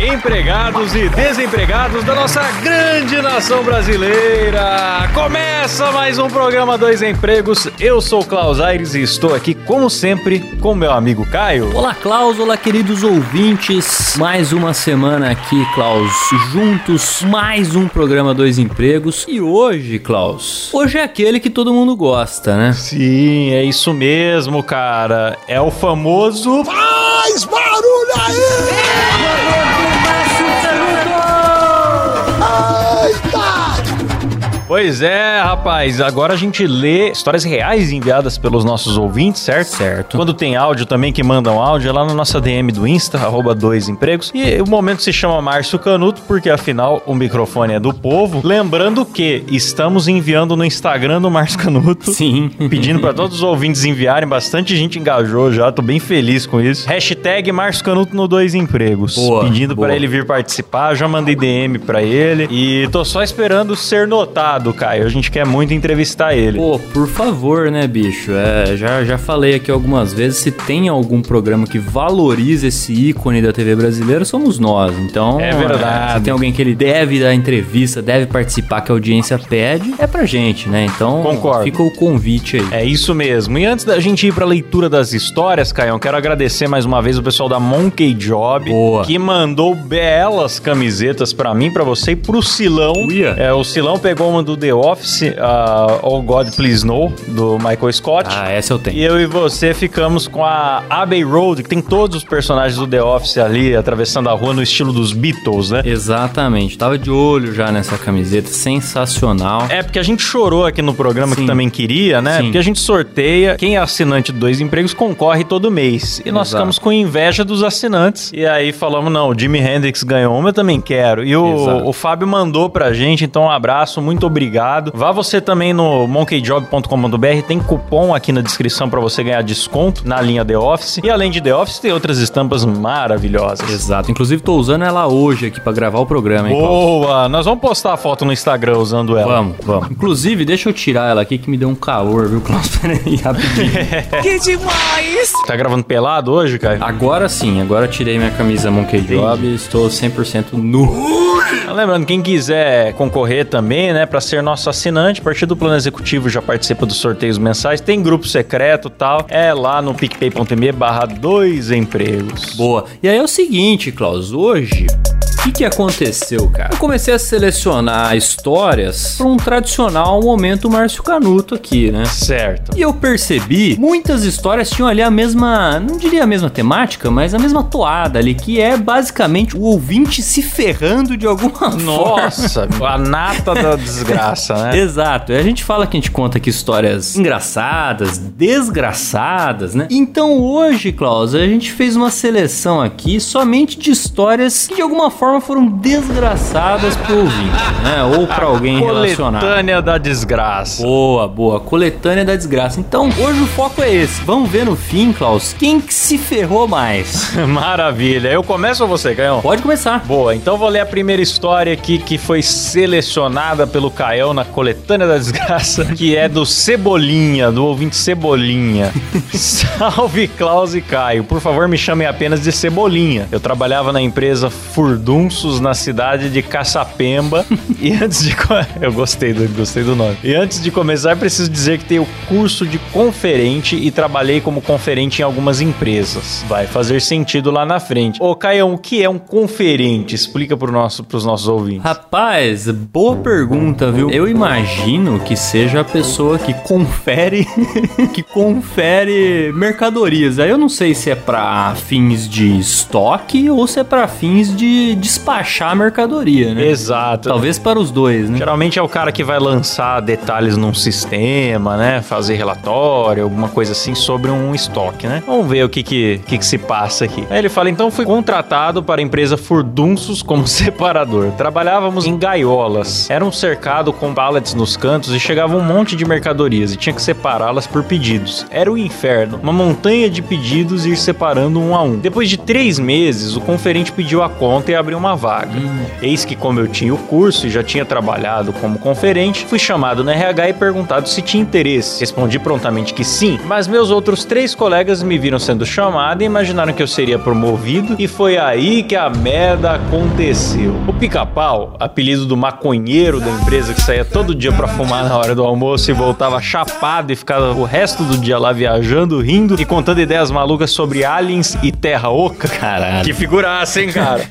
Empregados e desempregados da nossa grande nação brasileira! Começa mais um programa Dois Empregos. Eu sou o Klaus Aires e estou aqui, como sempre, com meu amigo Caio. Olá, Klaus. Olá, queridos ouvintes. Mais uma semana aqui, Klaus, juntos. Mais um programa Dois Empregos. E hoje, Klaus, hoje é aquele que todo mundo gosta, né? Sim, é isso mesmo, cara. É o famoso. Faz barulho aí! Pois é, rapaz. Agora a gente lê histórias reais enviadas pelos nossos ouvintes, certo? Certo. Quando tem áudio também que mandam áudio, é lá na nossa DM do Insta, arroba dois empregos. E o momento se chama Márcio Canuto, porque afinal o microfone é do povo. Lembrando que estamos enviando no Instagram do Márcio Canuto. Sim. Pedindo pra todos os ouvintes enviarem, bastante gente engajou já, tô bem feliz com isso. Hashtag Márcio Canuto no Dois Empregos. Boa, Pedindo boa. pra ele vir participar, já mandei DM pra ele e tô só esperando ser notado, Caio. A gente quer muito entrevistar ele. Pô, por favor, né, bicho? É, já, já falei aqui algumas vezes, se tem algum programa que valoriza esse ícone da TV brasileira, somos nós. Então, É verdade. se tem alguém que ele deve dar entrevista, deve participar, que a audiência pede, é pra gente, né? Então, Concordo. fica o convite aí. É isso mesmo. E antes da gente ir pra leitura das histórias, Caião, quero agradecer mais uma vez o pessoal da Monkey Job, Boa. que mandou belas camisetas pra mim, pra você e pro Silão. Uia. É, o Silão pegou uma do The Office, a Oh God Please No, do Michael Scott. Ah, essa eu tenho. E eu e você ficamos com a Abbey Road, que tem todos os personagens do The Office ali atravessando a rua no estilo dos Beatles, né? Exatamente. Tava de olho já nessa camiseta, sensacional. É, porque a gente chorou aqui no programa que Sim. também queria, né? Sim. Porque a gente sorteia, quem é assinante de dois empregos concorre todo mês. E nós Exato. ficamos com inveja dos assinantes. E aí falamos, não, o Jimi Hendrix ganhou uma, eu também quero. E Exato. o, o Fábio mandou pra gente, então um abraço, muito obrigado. Vá você também no monkeyjob.com.br, tem cupom aqui na descrição pra você ganhar desconto na linha The Office. E além de The Office, tem outras estampas maravilhosas. Exato. Inclusive, tô usando ela hoje aqui pra gravar o programa, hein, Cláudio? Boa! Nós vamos postar a foto no Instagram usando ela. Vamos, vamos. Inclusive, deixa eu tirar ela aqui que me deu um calor, viu, Klaus? Peraí, rapidinho. Que demais! Tá gravando pelado hoje, Caio? Agora sim, agora eu tirei minha camisa Monkey Job e estou 100% nu. Lembrando, quem quiser concorrer também, né, para ser nosso assinante, a partir do plano executivo já participa dos sorteios mensais, tem grupo secreto tal, é lá no picpay.me barra dois empregos. Boa. E aí é o seguinte, Klaus, hoje... Que, aconteceu, cara? Eu comecei a selecionar histórias para um tradicional momento Márcio Canuto aqui, né? Certo. E eu percebi, muitas histórias tinham ali a mesma, não diria a mesma temática, mas a mesma toada ali, que é basicamente o ouvinte se ferrando de alguma forma. Nossa, a nata da desgraça, né? Exato. E a gente fala que a gente conta aqui histórias engraçadas, desgraçadas, né? Então hoje, Klaus, a gente fez uma seleção aqui somente de histórias que de alguma forma foram desgraçadas pro ouvinte, né? Ou pra alguém relacionado. Coletânea da desgraça. Boa, boa. Coletânea da desgraça. Então, hoje o foco é esse. Vamos ver no fim, Klaus, quem que se ferrou mais. Maravilha. Eu começo ou você, Caião? Pode começar. Boa, então vou ler a primeira história aqui que foi selecionada pelo Caião na coletânea da desgraça, que é do Cebolinha, do ouvinte Cebolinha. Salve Klaus e Caio, por favor me chamem apenas de Cebolinha. Eu trabalhava na empresa Furduns cursos na cidade de Caçapemba. e antes de. Eu gostei do, gostei do nome. E antes de começar, preciso dizer que tenho curso de conferente e trabalhei como conferente em algumas empresas. Vai fazer sentido lá na frente. Ô, Caião, o que é um conferente? Explica pro nosso, pros nossos ouvintes. Rapaz, boa pergunta, viu? Eu imagino que seja a pessoa que confere que confere mercadorias. Aí eu não sei se é pra fins de estoque ou se é pra fins de despachar a mercadoria, né? Exato. Talvez para os dois, né? Geralmente é o cara que vai lançar detalhes num sistema, né? Fazer relatório, alguma coisa assim sobre um estoque, né? Vamos ver o que que, que que se passa aqui. Aí ele fala, então fui contratado para a empresa Furdunços como separador. Trabalhávamos em gaiolas. Era um cercado com pallets nos cantos e chegava um monte de mercadorias e tinha que separá-las por pedidos. Era o inferno. Uma montanha de pedidos e ir separando um a um. Depois de três meses, o conferente pediu a conta e abriu uma vaga. Eis que, como eu tinha o curso e já tinha trabalhado como conferente, fui chamado no RH e perguntado se tinha interesse. Respondi prontamente que sim, mas meus outros três colegas me viram sendo chamado e imaginaram que eu seria promovido, e foi aí que a merda aconteceu. O pica-pau, apelido do maconheiro da empresa que saía todo dia pra fumar na hora do almoço e voltava chapado e ficava o resto do dia lá viajando, rindo e contando ideias malucas sobre aliens e terra oca. Caralho. Que figuraça, hein, cara?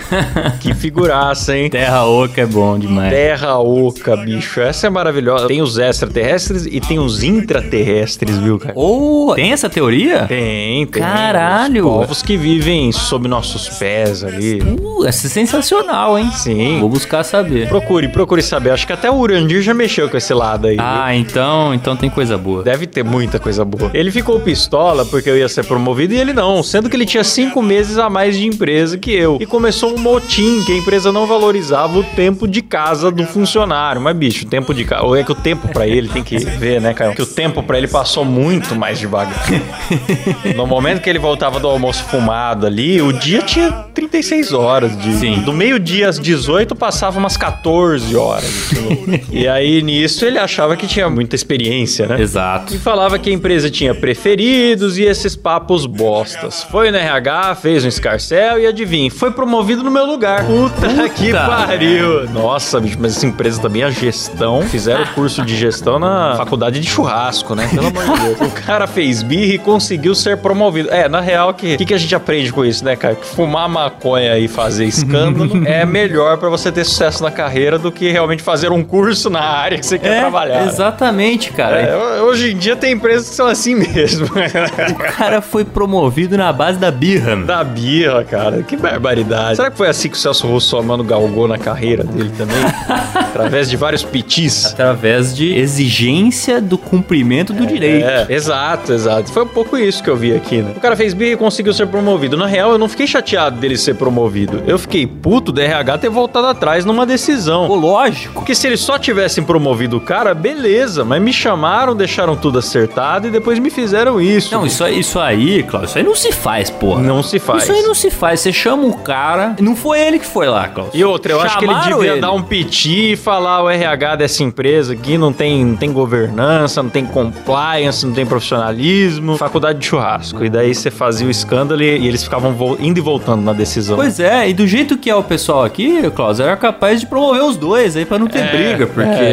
que figuraça, hein? Terra oca é bom demais. Terra oca, bicho. Essa é maravilhosa. Tem os extraterrestres e tem os intraterrestres, viu, cara? Ou tem essa teoria? Tem, tem. Caralho. Os povos que vivem sob nossos pés ali. Uh, essa é sensacional, hein? Sim. Vou buscar saber. Procure, procure saber. Acho que até o Urandir já mexeu com esse lado aí. viu? Ah, então, então tem coisa boa. Deve ter muita coisa boa. Ele ficou pistola porque eu ia ser promovido e ele não, sendo que ele tinha cinco meses a mais de empresa que eu. E começou um motim que a empresa não valorizava o tempo de casa do funcionário. Mas, bicho, o tempo de casa. Ou é que o tempo pra ele tem que ver, né, Caio? Que o tempo pra ele passou muito mais devagar. no momento que ele voltava do almoço fumado ali, o dia tinha 36 horas de. Sim. Do meio-dia às 18 passava umas 14 horas. e aí nisso ele achava que tinha muita experiência, né? Exato. E falava que a empresa tinha preferidos e esses papos bostas. Foi no RH, fez um escarcel e adivinha, foi promovido no meu lugar. Puta, que pariu! Nossa, bicho, mas essa empresa também, a gestão, fizeram curso de gestão na faculdade de churrasco, né? Pelo amor de Deus. O cara fez birra e conseguiu ser promovido. É, na real, o que, que, que a gente aprende com isso, né, cara? Que fumar maconha e fazer escândalo é melhor pra você ter sucesso na carreira do que realmente fazer um curso na área que você quer É, trabalhar. exatamente, cara. É, hoje em dia tem empresas que são assim mesmo. O cara foi promovido na base da birra. da birra, cara. Que barbaridade. Será que foi assim que o Celso Russomano galgou na carreira dele também? Através de vários pitis? Através de exigência do cumprimento do direito. É, exato, exato. Foi um pouco isso que eu vi aqui, né? O cara fez birra e conseguiu ser promovido. Na real, eu não fiquei chateado dele ser promovido. Eu fiquei puto do RH ter voltado atrás numa decisão. Pô, lógico. Porque se eles só tivessem promovido o cara, beleza. Mas me chamaram, deixaram tudo acertado e depois me fizeram isso. Não, isso, aí- isso aí, Cláudio, isso aí não se faz, porra. Não se faz. Isso aí não se faz. Você chama o cara. Não foi ele que foi lá, Cláudio. E outra, eu acho que ele Chamaram devia ele. dar um piti e falar o RH dessa empresa aqui não tem, não tem governança, não tem compliance, não tem profissionalismo, faculdade de churrasco. E daí você fazia o escândalo e, eles ficavam indo e voltando na decisão. Pois é, e do jeito que é o pessoal aqui, Klaus, era capaz de promover os dois aí pra não ter É, briga, porque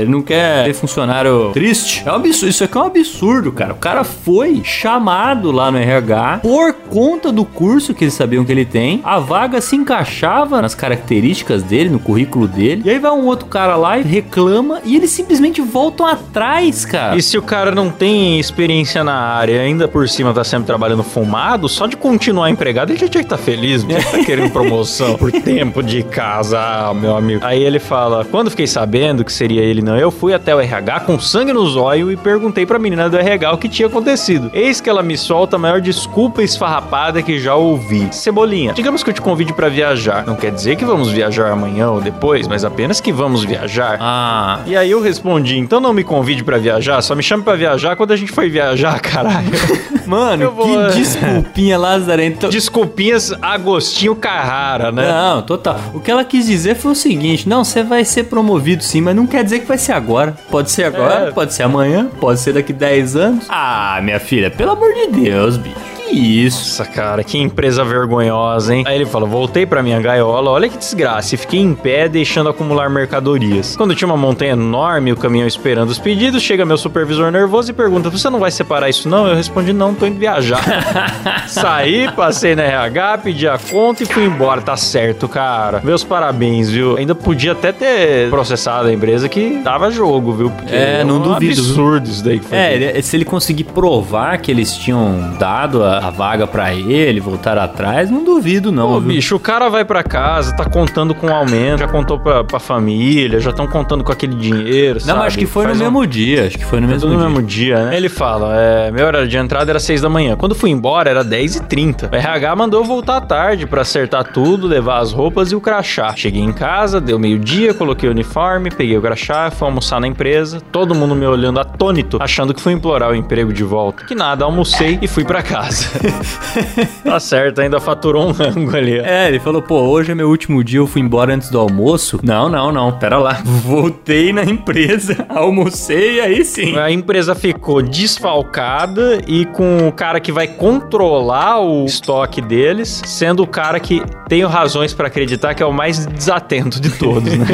ele não quer ter funcionário triste. É um absurdo, isso aqui é um absurdo, cara. O cara foi chamado lá no RH por conta do curso que eles sabiam que ele tem. A vaga se encaixava nas características dele, no currículo dele. E aí vai um outro cara lá e reclama e eles simplesmente voltam atrás, cara. E se o cara não tem experiência na área, ainda por cima tá sempre trabalhando fumado, só de continuar empregado ele já tinha que estar feliz, não tinha que estar querendo promoção por tempo de casa, ah, meu amigo. Aí ele fala: quando fiquei sabendo que seria ele não, eu fui até o RH com sangue nos olhos e perguntei pra menina do RH o que tinha acontecido. Eis que ela me solta a maior desculpa esfarrapada que já ouvi. Cebolinha, digamos que eu te convide pra viajar. Não quer dizer que vamos viajar amanhã ou depois, mas apenas que vamos viajar. Ah, E aí eu respondi, então não me convide pra viajar, só me chame pra viajar quando a gente for viajar, caralho. mano, Eu vou- que desculpinha lazarenta. Desculpinhas Agostinho Carrara, né? Não, total. O que ela quis dizer foi o seguinte: não, você vai ser promovido sim, mas não quer dizer que vai ser agora. Pode ser agora, É. pode ser amanhã, pode ser daqui 10 anos. Ah, minha filha, pelo amor de Deus, bicho. Isso? Cara, que empresa vergonhosa, hein? Aí ele falou: voltei pra minha gaiola, olha que desgraça. E fiquei em pé, deixando acumular mercadorias. Quando tinha uma montanha enorme, o caminhão esperando os pedidos, chega meu supervisor nervoso e pergunta: Você não vai separar isso, não? Eu respondi: Não, tô indo viajar. Saí, passei na RH, pedi a conta e fui embora. Tá certo, cara. Meus parabéns, viu? Ainda podia até ter processado a empresa que dava jogo, viu? Porque É, não um duvido, absurdo isso daí que foi. É, ele- se ele conseguir provar que eles tinham dado a, a vaga pra ele, voltar atrás, não duvido não, Pô, bicho, o cara vai pra casa, tá contando com aumento, já contou pra, pra família, já estão contando com aquele dinheiro, Não, sabe? acho que foi Faz no um- mesmo dia, acho que foi no mesmo Tudo no dia. mesmo dia, né? Ele fala, é, meu horário de entrada era 6 da manhã. Quando fui embora, era 10 e 30 O RH mandou eu voltar à tarde pra acertar tudo, levar as roupas e o crachá. Cheguei em casa, deu meio-dia, coloquei o uniforme, peguei o crachá, fui almoçar na empresa. Todo mundo me olhando atônito, achando que fui implorar o emprego de volta. Que nada, almocei e fui pra casa. tá certo, ainda faturou um rango ali. ó. É, ele falou, pô, hoje é meu último dia, eu fui embora antes do almoço. Não, não, não, pera lá. Voltei na empresa, almocei, aí sim. A empresa ficou desfalcada e com o cara que vai controlar o estoque deles, sendo o cara que tenho razões pra acreditar que é o mais desatento de todos, né?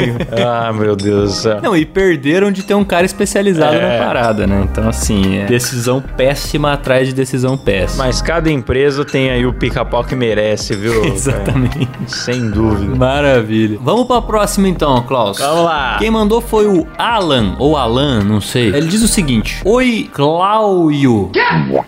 ah, meu Deus do céu. Não, e perderam de ter um cara especializado É. na parada, né? Então, assim, é decisão péssima atrás de decisão péssima. Mas cada empresa tem aí o pica-pau que merece, viu? Exatamente. Sem dúvida. Maravilha. Vamos pra próxima então, Klaus. Vamos lá. Quem mandou foi o Alan, ou Alan, não sei. Ele diz o seguinte: Oi, Cláudio.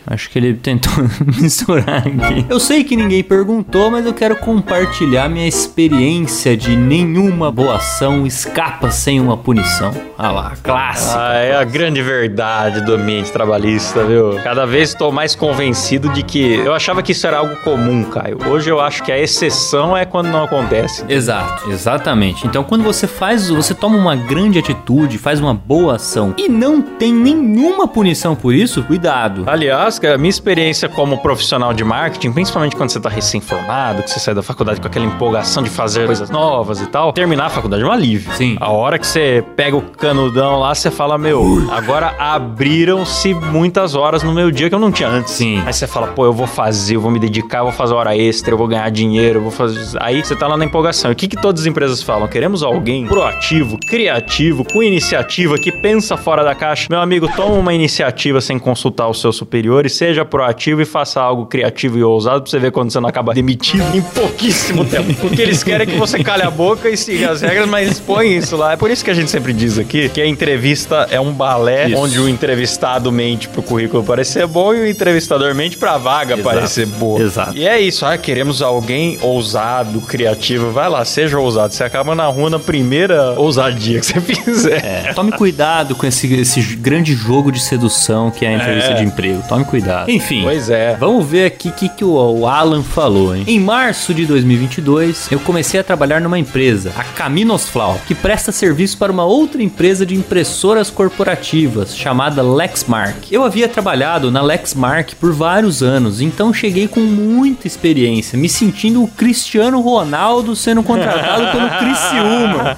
Acho que ele tentou misturar aqui. Eu sei que ninguém perguntou, mas eu quero compartilhar minha experiência de nenhuma boa ação escapa sem uma punição. Ah lá, clássico. Ah, é a grande verdade do ambiente trabalhista, viu? Cada vez estou mais convencido de que eu achava que isso era algo comum, Caio. Hoje eu acho que a exceção é quando não acontece. Exato, exatamente. Então, quando você faz, você toma uma grande atitude, faz uma boa ação e não tem nenhuma punição por isso, cuidado. Aliás, cara, a minha experiência como profissional de marketing, principalmente quando você tá recém-formado, que você sai da faculdade com aquela empolgação de fazer coisas novas e tal, terminar a faculdade é um alívio. Sim. A hora que você pega o canudão lá, você fala, meu, agora abriram-se muitas horas no meu dia que eu não tinha antes. Sim. Aí você fala, pô, eu vou fazer, eu vou me dedicar, eu vou fazer hora extra, eu vou ganhar dinheiro, eu vou fazer. Aí você tá lá na empolgação. E o que, que todas as empresas falam? Queremos alguém proativo, criativo, com iniciativa, que pensa fora da caixa. Meu amigo, toma uma iniciativa sem consultar os seus superiores, seja proativo e faça algo criativo e ousado pra você ver quando você não acaba demitido em pouquíssimo tempo. Porque eles querem que você cale a boca e siga as regras, mas eles põem isso lá. É por isso que a gente sempre diz aqui que a entrevista é um balé Isso. onde o entrevistado mente pro currículo parecer bom e o entrevistador mente pra vaga Exato. parecer boa. Exato. E é isso, ah, queremos alguém ousado, criativo. Vai lá, seja ousado. Você acaba na rua na primeira ousadia que você fizer. É, tome cuidado com esse, esse grande jogo de sedução que é a entrevista É. de emprego. Tome cuidado. Enfim. Pois é. Vamos ver aqui o que, que o, o Alan falou, hein? Em março de 2022, eu comecei a trabalhar numa empresa, a Caminosflau, que presta serviço para uma outra empresa de impressoras corporativas, chamada Lexmark. Eu havia trabalhado na Lexmark por vários anos, então cheguei com muita experiência, me sentindo o Cristiano Ronaldo sendo contratado pelo Criciúma.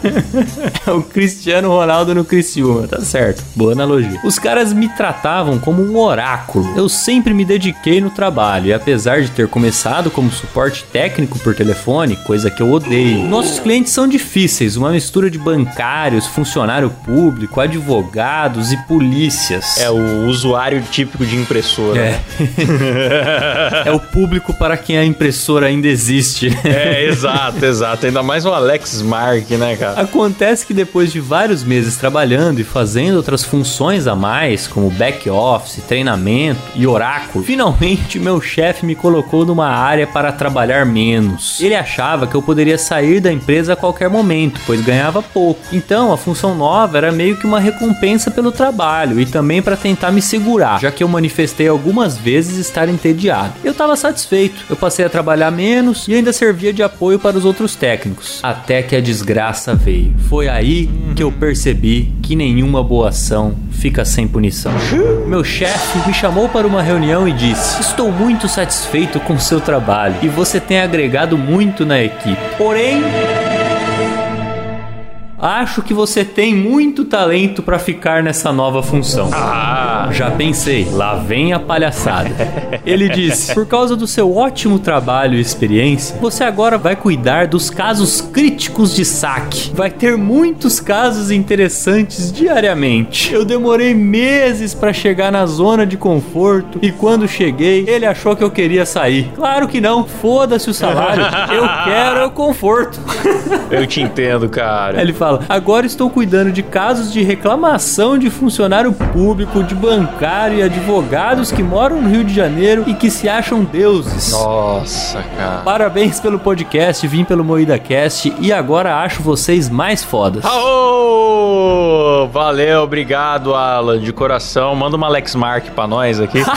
É o Cristiano Ronaldo no Criciúma, tá certo. Boa analogia. Os caras me tratavam como um oráculo. Eu sempre me dediquei no trabalho e apesar de ter começado como suporte técnico por telefone, coisa que eu odeio. Nossos clientes são difíceis, uma mistura de bancários, funcionário público, advogados e polícias. É o usuário típico de impressora. É. é o público para quem a impressora ainda existe. É, exato, exato. Ainda mais um Alex Mark, né, cara? Acontece que depois de vários meses trabalhando e fazendo outras funções a mais, como back office, treinamento e oráculo, finalmente meu chefe me colocou numa área para trabalhar menos. Ele achava que eu poderia sair da empresa a qualquer momento, pois ganhava pouco. Então a função nova era meio que uma recompensa pelo trabalho e também para tentar me segurar, já que eu manifestei algumas vezes estar entediado. Eu estava satisfeito, eu passei a trabalhar menos e ainda servia de apoio para os outros técnicos. Até que a desgraça veio. Foi aí que eu percebi que nenhuma boa ação fica sem punição. Meu chefe me chamou para uma reunião e disse: Estou muito satisfeito com seu trabalho e você tem agregado muito na equipe. Porém. Acho que você tem muito talento pra ficar nessa nova função. Ah, Já pensei, lá vem a palhaçada. Ele disse: Por causa do seu ótimo trabalho e experiência, você agora vai cuidar dos casos críticos de saque. Vai ter muitos casos interessantes diariamente. Eu demorei meses pra chegar na zona de conforto e quando cheguei, ele achou que eu queria sair. Claro que não, foda-se o salário. Eu quero o conforto. eu te entendo, cara. Ele fala: agora estou cuidando de casos de reclamação de funcionário público, de bancário e advogados que moram no Rio de Janeiro e que se acham deuses. Nossa, cara. Parabéns pelo podcast, vim pelo Moída Cast e agora acho vocês mais fodas. Aô! Valeu, obrigado, Alan, de coração. Manda uma Alex Mark pra nós aqui.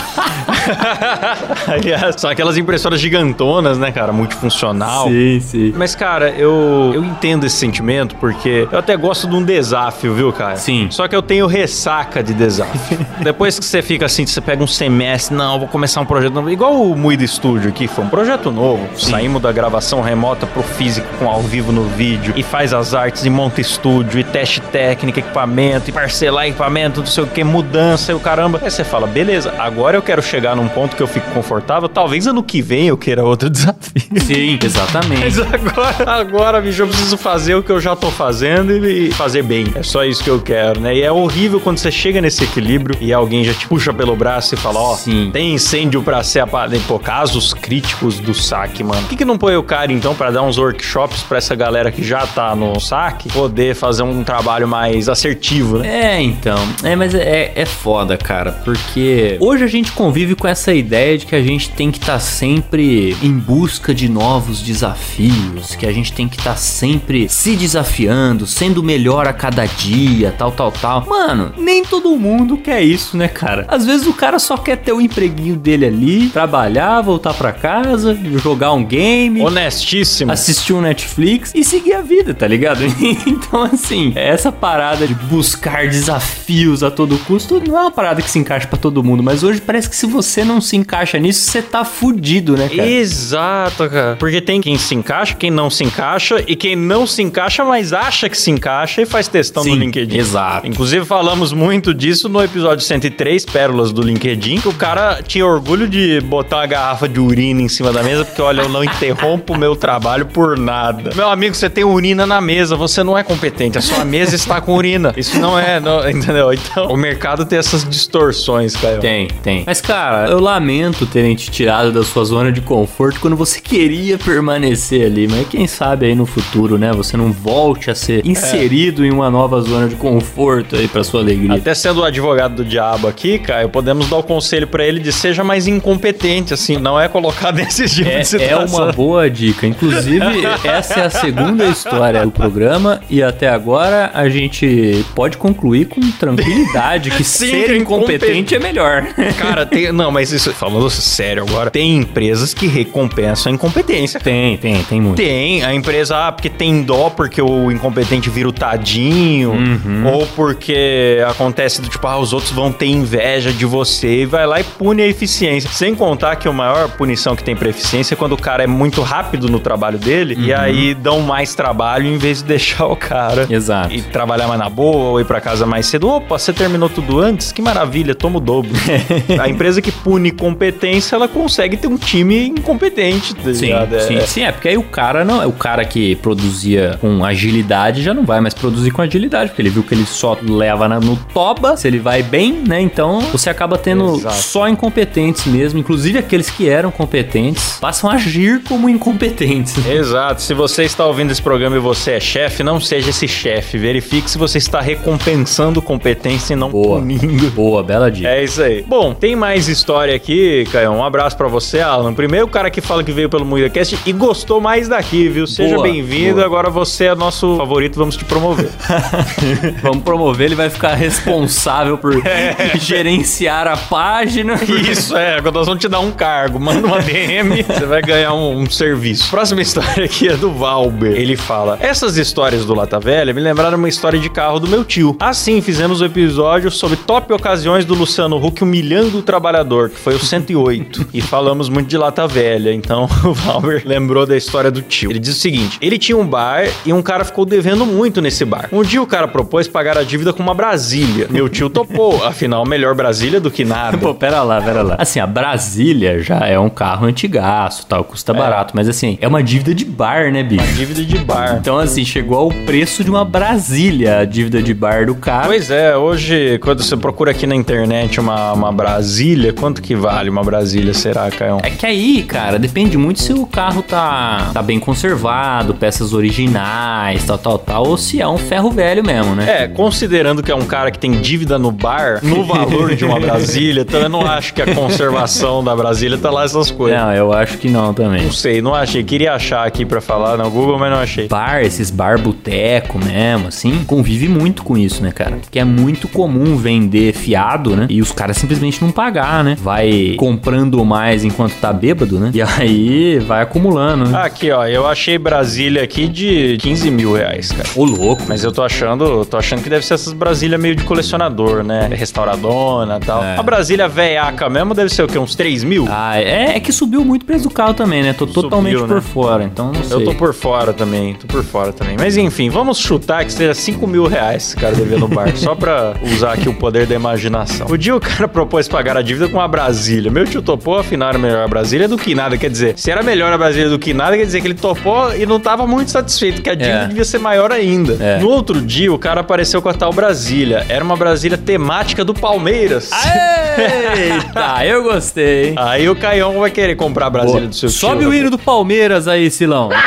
São aquelas impressoras gigantonas, né, cara? Multifuncional. Sim, sim. Mas, cara, eu, eu entendo esse sentimento porque eu até gosto de um desafio, viu, cara? Sim. Só que eu tenho ressaca de desafio. Depois que você fica assim, você pega um semestre, não, vou começar um projeto novo. Igual o Muida Studio aqui, foi um projeto novo. Saímos da gravação remota pro físico com ao vivo no vídeo e faz as artes e monta estúdio e teste técnica, equipamento e parcelar equipamento, não sei o que, mudança e o caramba. Aí você fala, beleza, agora eu quero chegar num ponto que eu fico confortável. Talvez ano que vem eu queira outro desafio. Sim, exatamente. Mas agora, agora, bicho, eu preciso fazer o que eu já tô fazendo e fazer bem. É só isso que eu quero, né? E é horrível quando você chega nesse equilíbrio e alguém já te puxa pelo braço e fala, ó, Sim. tem incêndio pra ser apagado. Pô, casos críticos do saque, mano. Por que, que não põe o cara, então, pra dar uns workshops pra essa galera que já tá no saque poder fazer um trabalho mais assertivo, né? É, então. É, mas é, é foda, cara. Porque hoje a gente convive com essa ideia de que a gente tem que estar sempre em busca de novos desafios, que a gente tem que estar sempre se desafiando, sendo melhor a cada dia, tal, tal, tal. Mano, nem todo mundo quer isso, né, cara? Às vezes o cara só quer ter o empreguinho dele ali, trabalhar, voltar pra casa, jogar um game. Honestíssimo. assistir um Netflix e seguir a vida, tá ligado? então, assim, essa parada de buscar desafios a todo custo não é uma parada que se encaixa pra todo mundo, mas hoje parece que se você não se encaixa nisso, você tá fudido, né, cara? Exato, cara. Porque tem quem se encaixa, quem não se encaixa, e quem não se encaixa, mas acha que se encaixa e faz testão Sim, no LinkedIn. exato. Inclusive, falamos muito disso no episódio 103, Pérolas do LinkedIn, que o cara tinha orgulho de botar uma garrafa de urina em cima da mesa, porque, olha, eu não interrompo o meu trabalho por nada. Meu amigo, você tem urina na mesa, você não é competente, a sua mesa está com urina. Isso não é, não- entendeu? Então, o mercado tem essas distorções, cara. Tem, tem. Mas, cara, eu lamento terem te tirado da sua zona de conforto quando você queria permanecer ali. Mas quem sabe aí no futuro, né? Você não volte a ser inserido em uma nova zona de conforto aí pra sua alegria. Até sendo o advogado do diabo aqui, Caio, podemos dar o conselho pra ele de seja mais incompetente, assim, não é colocar nesse tipo de É, é situação. uma boa dica. Inclusive, essa é a segunda história do programa e até agora a gente pode concluir com tranquilidade que Sim, ser incompetente é melhor. Cara, tem, não, mas isso, falando sério agora, tem empresas que recompensam a incompetência. Tem, tem, tem muito. Tem, a empresa, ah, porque tem dó porque o incompetente vira o tadinho, Uhum. ou porque acontece do tipo, ah, os outros vão ter inveja de você e vai lá e pune a eficiência. Sem contar que a maior punição que tem pra eficiência é quando o cara é muito rápido no trabalho dele e aí dão mais trabalho em vez de deixar o cara Uhum. Exato. e trabalhar mais na boa ou ir pra casa mais cedo. Opa, você terminou tudo antes? Que maravilha, toma o dobro. a empresa que pune competência, ela consegue ter um time incompetente, tá Sim, ligado? É- sim, sim, é porque aí o cara não, o cara que produzia com agilidade já não vai mais produzir com agilidade, porque ele viu que ele só leva na- no toba, se ele vai bem, né? Então você acaba tendo Exato. só incompetentes mesmo, inclusive aqueles que eram competentes passam a agir como incompetentes. Exato. Se você está ouvindo esse programa e você é chefe, não seja esse chefe. Verifique se você está recompensando competência e não Boa. punindo. Boa, bela dica. É isso aí. Bom, tem mais história aqui, Caio. Um abraço pra você, Alan. Primeiro o cara que fala que veio pelo MuidaCast e gostou mais daqui, viu? Seja bem-vindo. Agora você é nosso favorito, vamos te promover. Vamos promover, ele vai ficar responsável por gerenciar a página. Isso, é. Agora nós vamos te dar um cargo. Manda uma DM, você vai ganhar um, um serviço. Próxima história aqui é do Valber. Ele fala: Essas histórias do Lata Velha me lembraram uma história de carro do meu tio. Assim, fizemos o episódio sobre top ocasiões do Luciano Huck humilhando o trabalhador, que foi o 108. e falamos muito de lata velha, então o Valber lembrou da história do tio. Ele diz o seguinte: ele tinha um bar e um cara ficou devendo muito nesse bar. Um dia o cara propôs pagar a dívida com uma Brasília. Meu tio topou, afinal, melhor Brasília do que nada. Pô, pera lá, pera lá. Assim, a Brasília já é um carro antigaço, tal, custa barato, mas assim, é uma dívida de bar, né, bicho? Dívida de bar. Então, assim, chegou ao preço de uma Brasília, a dívida de bar do cara. Pois é, hoje, quando você procura aqui na internet uma, uma Brasília, quanto que vale uma Brasília, será, Caio? É que aí, cara, depende muito se o carro tá, tá bem conservado, peças originais, tal, tal, tal, ou se é um ferro velho mesmo, né? É, considerando que é um cara que tem dívida no bar, no valor de uma Brasília, então eu não acho que a conservação da Brasília tá lá essas coisas. Não, eu acho que não também. Não sei, não achei. Queria achar aqui pra falar no Google, mas não achei. Bar, esses bar boteco mesmo, assim, convive muito com isso, né, cara? Porque é muito comum vender fiado, né? E os caras simplesmente não pagar, né? Vai comprando mais enquanto tá bêbado, né? E aí vai acumulando, né? Aqui, ó, eu achei Brasília aqui de 15 mil reais, cara. Ô, louco. Mas eu tô achando, tô achando que deve ser essas Brasília meio de colecionador, né? Restauradona e tal. É. A Brasília veiaca mesmo deve ser o quê? Uns 3 mil? Ah, é, é que subiu muito o preço do carro também, né? Tô totalmente né? por fora, então não sei. Eu tô por fora também, tô por fora também. Mas enfim, vamos chutar que seja 5 mil reais esse cara devia no bar, só pra usar aqui o poder da imaginação. O dia o cara propôs pagar a dívida com a Brasília. Meu tio topou, afinal era melhor a Brasília do que nada. Quer dizer, se era melhor a Brasília do que nada, quer dizer que ele topou e não tava muito satisfeito, que a dívida É. devia ser maior ainda. É. No outro dia, o cara apareceu com a tal Brasília. Era uma Brasília temática do Palmeiras. Eita, eu gostei, hein? Aí o Caião vai querer comprar a Brasília Boa. do seu Sobe tio. o hino do Palmeiras aí, Silão.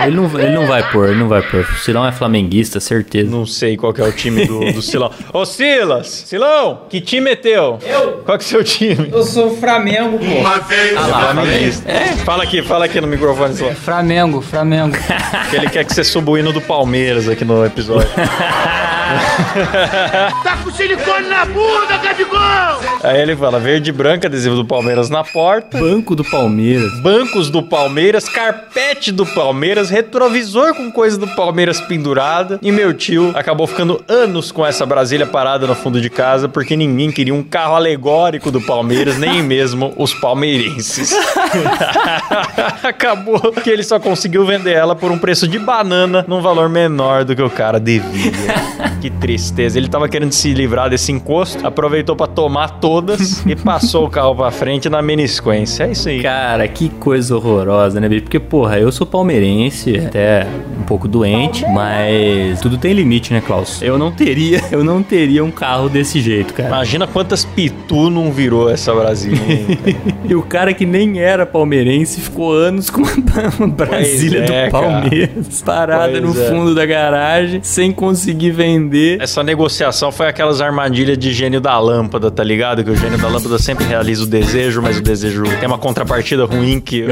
Ele não, ele não vai pôr, ele não vai pôr. O Silão é flamenguista, certeza. Não sei qual que é o time do, do Silão. Ô, Silas! Silão, que time é teu? Eu? Qual que é o seu time? Eu sou Flamengo, pô. Ah lá, flamenguista. É? Fala aqui, fala aqui no microfone, Silão. Flamengo, Flamengo. Que ele quer que você suba o hino do Palmeiras aqui no episódio. Tá com silicone na bunda, Gabigol! Aí ele fala, verde e branca, adesivo do Palmeiras na porta. Banco do Palmeiras. Bancos do Palmeiras, carpete do Palmeiras, retrovisor com coisa do Palmeiras pendurada. E meu tio acabou ficando anos com essa Brasília parada no fundo de casa porque ninguém queria um carro alegórico do Palmeiras, nem mesmo os palmeirenses. acabou que ele só conseguiu vender ela por um preço de banana num valor menor do que o cara devia. que tristeza. Ele tava querendo se livrar desse encosto, aproveitou pra tomar todas e passou o carro pra frente na menisquência. É isso aí. Cara, que coisa horrorosa, né, bicho? Porque, porra, eu sou palmeirense, até um pouco doente, mas tudo tem limite, né, Klaus? Eu não teria, eu não teria um carro desse jeito, cara. Imagina quantas pitu não virou essa Brasília. E o cara que nem era palmeirense ficou anos com uma, Brasília Pois é, do Palmeiras parada Pois no é. fundo da garagem, sem conseguir vender. Essa negociação foi aquelas armadilhas de gênio da lâmpada, tá ligado? Que o gênio da lâmpada sempre realiza o desejo, mas o desejo tem uma contrapartida ruim que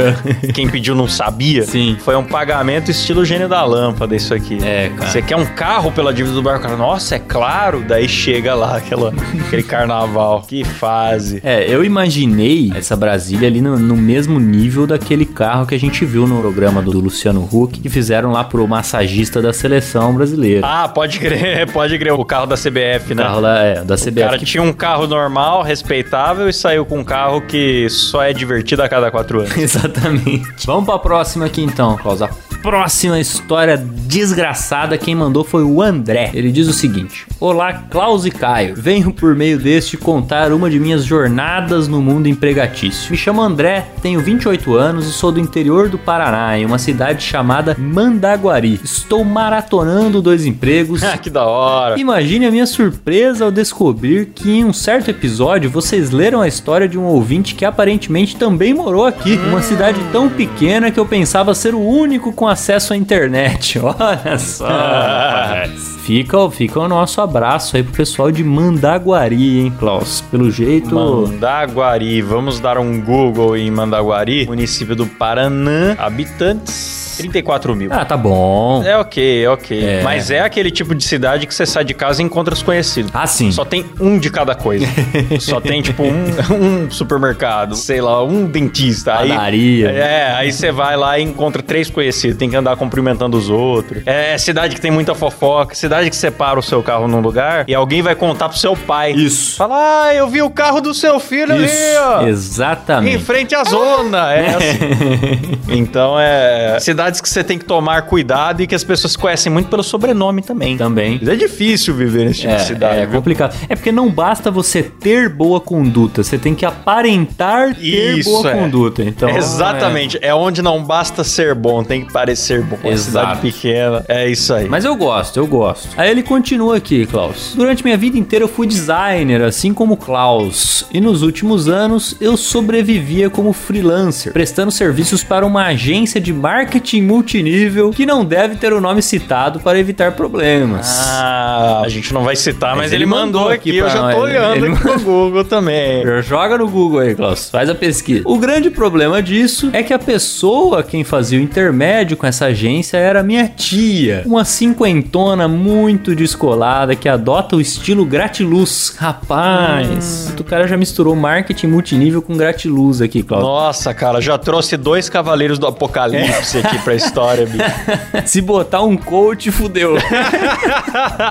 quem pediu não sabia. Sim. Foi um pagamento estilo gênio da lâmpada, isso aqui. É, cara. Você quer um carro pela dívida do barco? Nossa, é claro. Daí chega lá aquela, aquele carnaval. Que fase. É, eu imaginei essa Brasília ali no, no mesmo nível daquele carro que a gente viu no programa do Luciano Huck, que fizeram lá pro massagista da seleção brasileira. Ah, pode crer, pode crer. O carro da CBF, o né? carro lá, é, da O CBF. cara que- tinha um carro normal, respeitável, e saiu com um carro que só é divertido a cada quatro anos. Exatamente. Vamos pra próxima aqui então, Klaus. A próxima história desgraçada, quem mandou foi o André. Ele diz o seguinte: Olá, Klaus e Caio. Venho por meio deste contar uma de minhas jornadas no mundo empregatício. Me chamo André, tenho 28 anos e sou do interior do Paraná, em uma cidade chamada Mandaguari. Estou maratonando dois empregos. Ah, que da hora. Imagine a minha surpresa ao descobrir que em um certo episódio vocês leram a história de um ouvinte que aparentemente também morou aqui, uma cidade tão pequena que eu pensava ser o único com acesso à internet. Olha só, rapaz. Fica, fica o nosso abraço aí pro pessoal de Mandaguari, hein, Klaus? Pelo jeito. Mandaguari, vamos dar um Google em Mandaguari, município do Paraná, habitantes 34 mil. Ah, tá bom. É ok, é ok. É. Mas é aquele tipo de cidade que você sai de casa e encontra os conhecidos. Ah, sim. Só tem um de cada coisa. Só tem, tipo, um, um supermercado, sei lá, um dentista. Aí, Padaria. É, aí você vai lá e encontra três conhecidos. Tem que andar cumprimentando os outros. É cidade que tem muita fofoca, cidade cidade que você para o seu carro num lugar e alguém vai contar pro seu pai. Isso. Fala, ah, eu vi o carro do seu filho ali, ó. Em Exatamente. frente à zona. É assim. então, é. Cidades que você tem que tomar cuidado e que as pessoas conhecem muito pelo sobrenome também. Também. É difícil viver nesse tipo É, de cidade. é viu? complicado. É porque não basta você ter boa conduta, você tem que aparentar ter Isso, boa é. conduta. Então, Exatamente. É. onde não basta ser bom, tem que parecer bom. Uma Exato. cidade pequena. É isso aí. Mas eu gosto, eu gosto. Aí ele continua aqui, Klaus. Durante minha vida inteira eu fui designer, assim como Klaus. E nos últimos anos eu sobrevivia como freelancer, prestando serviços para uma agência de marketing multinível que não deve ter o nome citado para evitar problemas. Ah, a gente não vai citar, mas, Mas ele, ele mandou, mandou aqui. aqui Eu já tô olhando Ele aqui no Google também. Joga no Google aí, Klaus. Faz a pesquisa. O grande problema disso é que a pessoa quem fazia o intermédio com essa agência era minha tia. Uma cinquentona muito descolada que adota o estilo gratiluz. Rapaz, o cara já misturou marketing multinível com gratiluz aqui, Klaus. Nossa, cara, já trouxe dois cavaleiros do apocalipse aqui pra história, bicho. Se botar um coach, fudeu.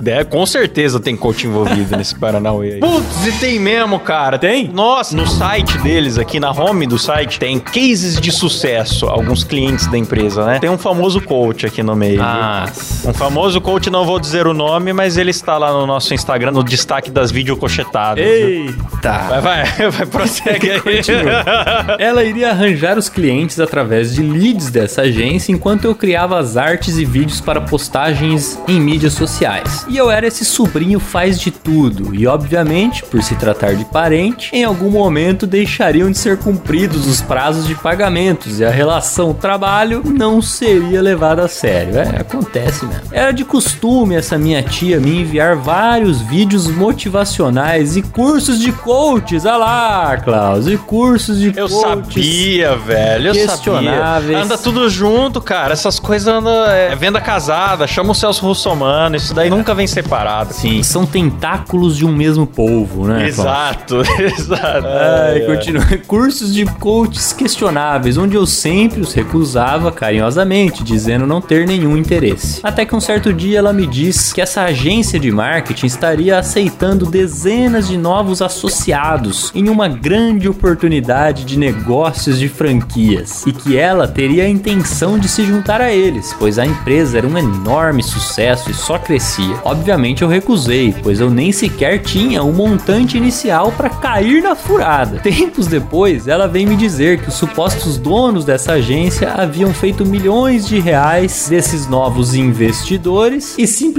É, com certeza tem coach envolvido nesse Paranauê aí. Putz, e tem mesmo, cara. Tem? Nossa, no site deles, aqui na home do site, tem cases de sucesso, alguns clientes da empresa, né? Tem um famoso coach aqui no meio. Ah, Um famoso coach, não vou dizer o nome, mas ele está lá no nosso Instagram, no destaque das videocochetadas. eita. Vai, vai, vai, prossegue aí. Ela iria arranjar os clientes através de leads dessa agência enquanto eu criava as artes e vídeos para postagens em mídias sociais. E eu era esse sobrinho faz de tudo, e obviamente, por se tratar de parente, em algum momento deixariam de ser cumpridos os prazos de pagamentos e a relação trabalho não seria levada a sério. É, acontece mesmo. Era de costume essa minha tia me enviar vários vídeos motivacionais e cursos de coaches. Olha lá, Klaus, e cursos de Eu coaches. sabia, velho. Eu sabia. questionáveis. Anda tudo junto, cara. Essas coisas andam. É venda casada. Chama o Celso Russomano. Isso daí nunca vem separado. Sim, são tentáculos de um mesmo polvo, né? Klaus? Exato, exato. Ai, É, é. continua. Cursos de coaches questionáveis, onde eu sempre os recusava carinhosamente, dizendo não ter nenhum interesse. Até que um certo dia ela me disse que essa agência de marketing estaria aceitando dezenas de novos associados em uma grande oportunidade de negócios de franquias e que ela teria a intenção de se juntar a eles, pois a empresa era um enorme sucesso e só crescia. Obviamente eu recusei, pois eu nem sequer tinha um montante inicial para cair na furada. Tempos depois, ela vem me dizer que os supostos donos dessa agência haviam feito milhões de reais desses novos investidores e simplesmente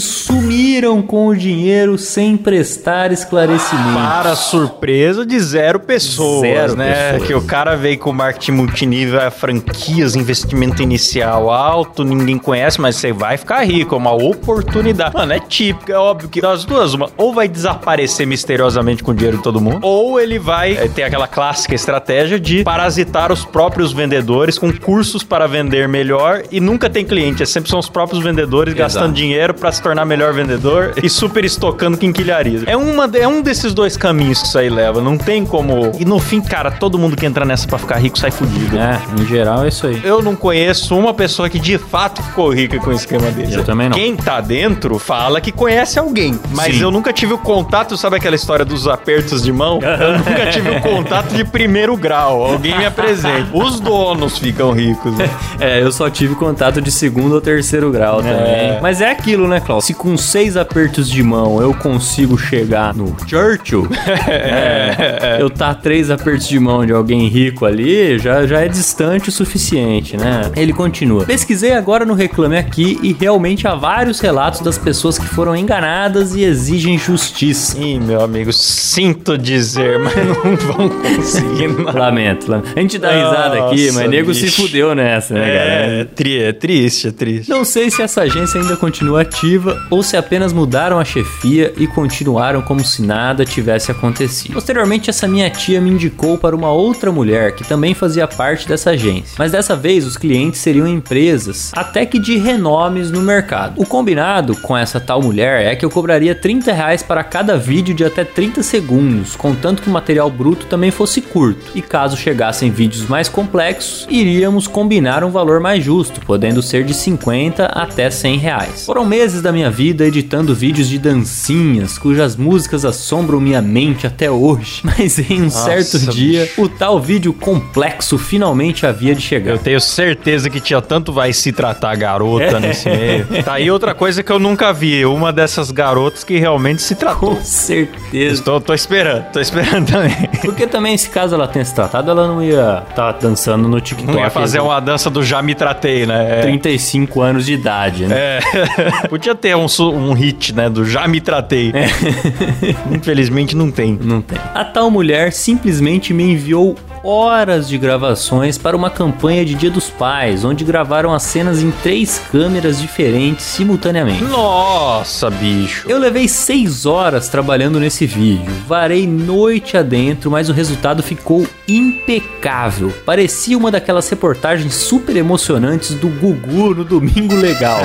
sumiram com o dinheiro sem prestar esclarecimento. Para surpresa de zero pessoas, Zero né? pessoas. Que o cara veio com marketing multinível, franquias, investimento inicial alto, ninguém conhece, mas você vai ficar rico, é uma oportunidade. Mano, é típico, é óbvio que das duas, uma, ou vai desaparecer misteriosamente com o dinheiro de todo mundo, ou ele vai é, ter aquela clássica estratégia de parasitar os próprios vendedores com cursos para vender melhor e nunca tem cliente, é sempre são os próprios vendedores Exato. gastando dinheiro para se tornar melhor vendedor e super estocando quinquilharia. É, uma, é um desses dois caminhos que isso aí leva. Não tem como. E no fim, cara, todo mundo que entra nessa pra ficar rico sai fudido. É, em geral é isso aí. Eu não conheço uma pessoa que de fato ficou rica com um esquema desse. Eu também não. Quem tá dentro fala que conhece alguém. Mas Sim. eu nunca tive o contato, sabe aquela história dos apertos de mão? Eu nunca tive o contato de primeiro grau. Alguém me apresenta. Os donos ficam ricos. né? É, eu só tive contato de segundo ou terceiro grau também. Mas é aquilo, né? Se com seis apertos de mão eu consigo chegar no Churchill, é, eu tá três apertos de mão de alguém rico ali, já, já é distante o suficiente, né? Ele continua. Pesquisei agora no Reclame Aqui e realmente há vários relatos das pessoas que foram enganadas e exigem justiça. Ih, meu amigo, sinto dizer, mas não vão conseguir. Lamento, lamento. A gente dá risada aqui, mas nego se bicho. fudeu nessa, né, cara? É, tri, é triste, é triste. Não sei se essa agência ainda continua ativa ou se apenas mudaram a chefia e continuaram como se nada tivesse acontecido. Posteriormente, essa minha tia me indicou para uma outra mulher que também fazia parte dessa agência. Mas dessa vez os clientes seriam empresas, até que de renomes no mercado. O combinado com essa tal mulher é que eu cobraria 30 reais para cada vídeo de até 30 segundos, contanto que o material bruto também fosse curto. E caso chegassem vídeos mais complexos, iríamos combinar um valor mais justo, podendo ser de 50 até 100 reais. Foram meses da minha vida editando vídeos de dancinhas, cujas músicas assombram minha mente até hoje. Mas em um certo dia, o tal vídeo complexo finalmente havia de chegar. Eu tenho certeza que tinha tanto vai se tratar garota nesse meio. Tá aí outra coisa que eu nunca vi. Uma dessas garotas que realmente se tratou. Com certeza. Estou, tô esperando, tô esperando também. Porque também, se caso ela tenha se tratado, ela não ia estar dançando no TikTok. Não ia fazer uma dança do já me tratei, né? É. 35 anos de idade, né? É. Podia ter um, um hit, né? Do já me tratei. Infelizmente não tem. Não tem. A tal mulher simplesmente me enviou horas de gravações para uma campanha de Dia dos Pais, onde gravaram as cenas em três câmeras diferentes simultaneamente. Nossa, bicho. Eu levei seis horas trabalhando nesse vídeo, varei noite adentro, mas o resultado ficou impecável. Parecia uma daquelas reportagens super emocionantes do Gugu no Domingo Legal.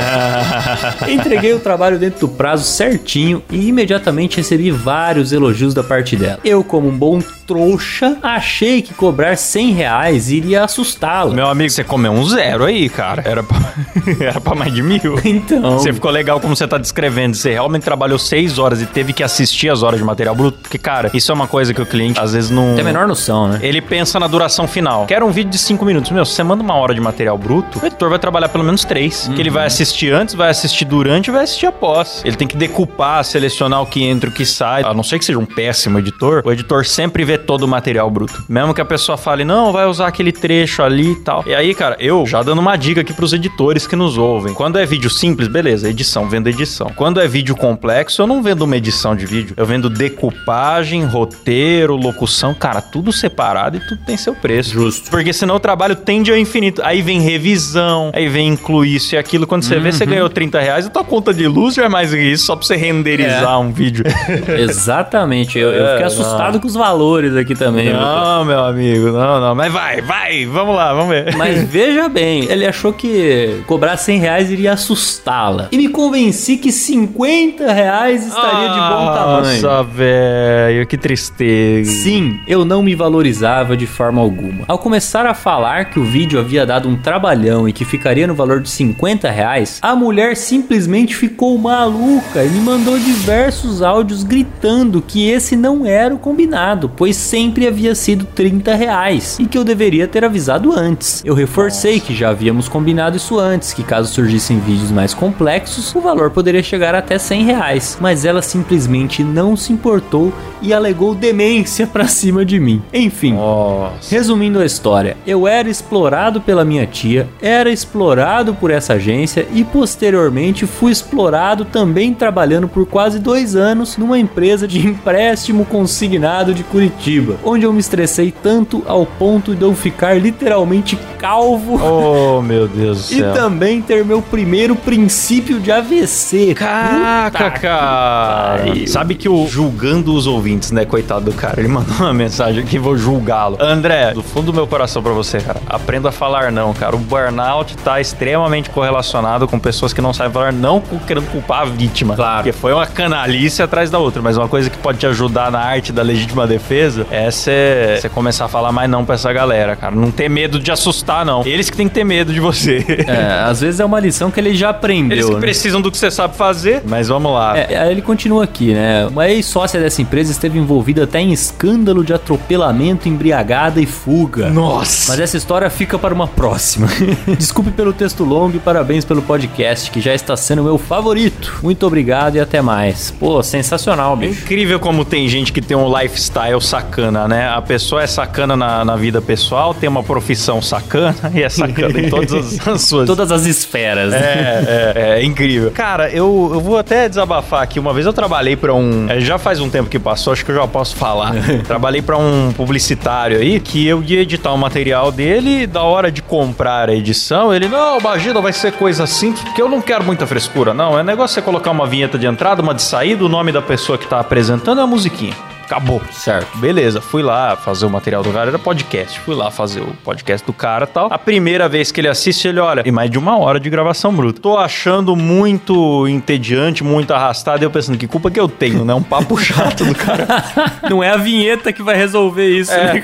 Entreguei o trabalho dentro do prazo certinho e imediatamente recebi vários elogios da parte dela. Eu, como um bom trouxa, achei que cobrar 100 reais iria assustá-la. Meu amigo, você comeu um zero aí, cara. Era pra, Era pra mais de mil. Então, Você ficou legal como você tá descrevendo. Você realmente trabalhou seis horas e teve que assistir as horas de material bruto. Porque, cara, isso é uma coisa que o cliente às vezes não. tem a menor noção, né? Ele pensa na duração final. Quero um vídeo de 5 minutos. Meu, se você manda uma hora de material bruto, o editor vai trabalhar pelo menos 3. Que ele vai assistir antes, vai assistir durante e vai assistir após. Ele tem que decupar, selecionar o que entra e o que sai. A não ser que seja um péssimo editor, o editor sempre vê todo o material bruto. Mesmo que a pessoa fale, não, vai usar aquele trecho ali e tal. E aí, cara, eu já dando uma dica aqui pros editores que nos ouvem. Quando é vídeo simples, beleza, edição, vendo edição. Quando é vídeo complexo, eu não vendo uma edição de vídeo. Eu vendo decupagem, roteiro, locução, cara, tudo separado e tudo tem seu preço. Justo. Porque senão o trabalho tende ao infinito. Aí vem revisão, aí vem incluir isso e aquilo. Quando você vê, você ganhou 30 reais, a tua conta de luz já é mais isso, só pra você renderizar um vídeo. Exatamente. Eu, eu É, fiquei assustado com os valores aqui também. Não, meu amigo, não, não. Mas vai, vai, vamos lá, vamos ver. Mas veja bem, ele achou que cobrar 100 reais iria assustá-la. E me convenci que 50 reais estaria de bom tamanho. Nossa, velho, que tristeza. Sim, eu não me valorizava de forma alguma. Ao começar a falar que o vídeo havia dado um trabalhão e que ficaria no valor de 50 reais, a mulher simplesmente ficou maluca e me mandou diversos áudios gritando que esse não era o combinado, pois sempre havia sido 30 reais e que eu deveria ter avisado antes. Eu reforcei que já havíamos combinado isso antes, que caso surgissem vídeos mais complexos, o valor poderia chegar até 100 reais, mas ela simplesmente não se importou e alegou demência pra cima de mim. Enfim, Nossa. Resumindo a história, eu era explorado pela minha tia, era explorado por essa agência e posteriormente fui explorado também trabalhando por quase dois anos numa empresa de empréstimo consignado de Curitiba, onde eu me estressei tanto ao ponto de eu ficar literalmente calvo Oh, meu Deus do e céu. também ter meu primeiro princípio de AVC. Caraca, cara. Sabe que o julgando os ouvintes, né, coitado do cara, ele mandou uma mensagem aqui, vou julgá-lo. André, do fundo do meu coração pra você, cara, aprenda a falar não, cara. O burnout tá extremamente correlacionado com pessoas que não sabem falar não querendo culpar a vítima. Claro. Porque foi uma canalice atrás da outra, mas uma coisa que pode te ajudar na arte da legítima defesa é você começar a falar mais não pra essa galera, cara. Não ter medo de assustar, não. Eles que têm que ter medo de você. É, às vezes é uma lição que ele já aprendeu. Eles que né? precisam do que você sabe fazer, mas vamos lá. É, aí ele continua aqui, né? Uma ex-sócia dessa empresa esteve envolvida até em escândalo de atropelamento, embriagada e fuga. Nossa! Mas essa história fica para uma próxima. Desculpe pelo texto longo e parabéns pelo podcast, que já está sendo meu favorito. Muito obrigado e até mais. Pô, sensacional, É bicho. incrível como tem gente que tem um lifestyle sacana, né? A pessoa é sacana na, na vida pessoal, tem uma profissão sacana e é sacana em todas as, as suas. Todas as esferas. né? É, é, é incrível. Cara, eu, eu vou até desabafar aqui. Uma vez eu trabalhei pra um. é, Já faz um tempo que passou, acho que eu já posso falar. trabalhei pra um publicitário aí que eu ia editar o material dele. Da hora de comprar a edição, ele, não, imagina, vai ser coisa simples, porque eu não quero muita frescura, não. É negócio você colocar uma vinheta de entrada, uma de saída, o nome da pessoa que tá apresentando é a musiquinha. Acabou. Certo. Beleza, fui lá fazer o material do cara, era podcast. Fui lá fazer o podcast do cara e tal. A primeira vez que ele assiste, ele olha, e mais de uma hora de gravação bruta. Tô achando muito entediante, muito arrastado. E eu pensando, que culpa que eu tenho, né? Um papo chato do cara. Não é a vinheta que vai resolver isso, É. né?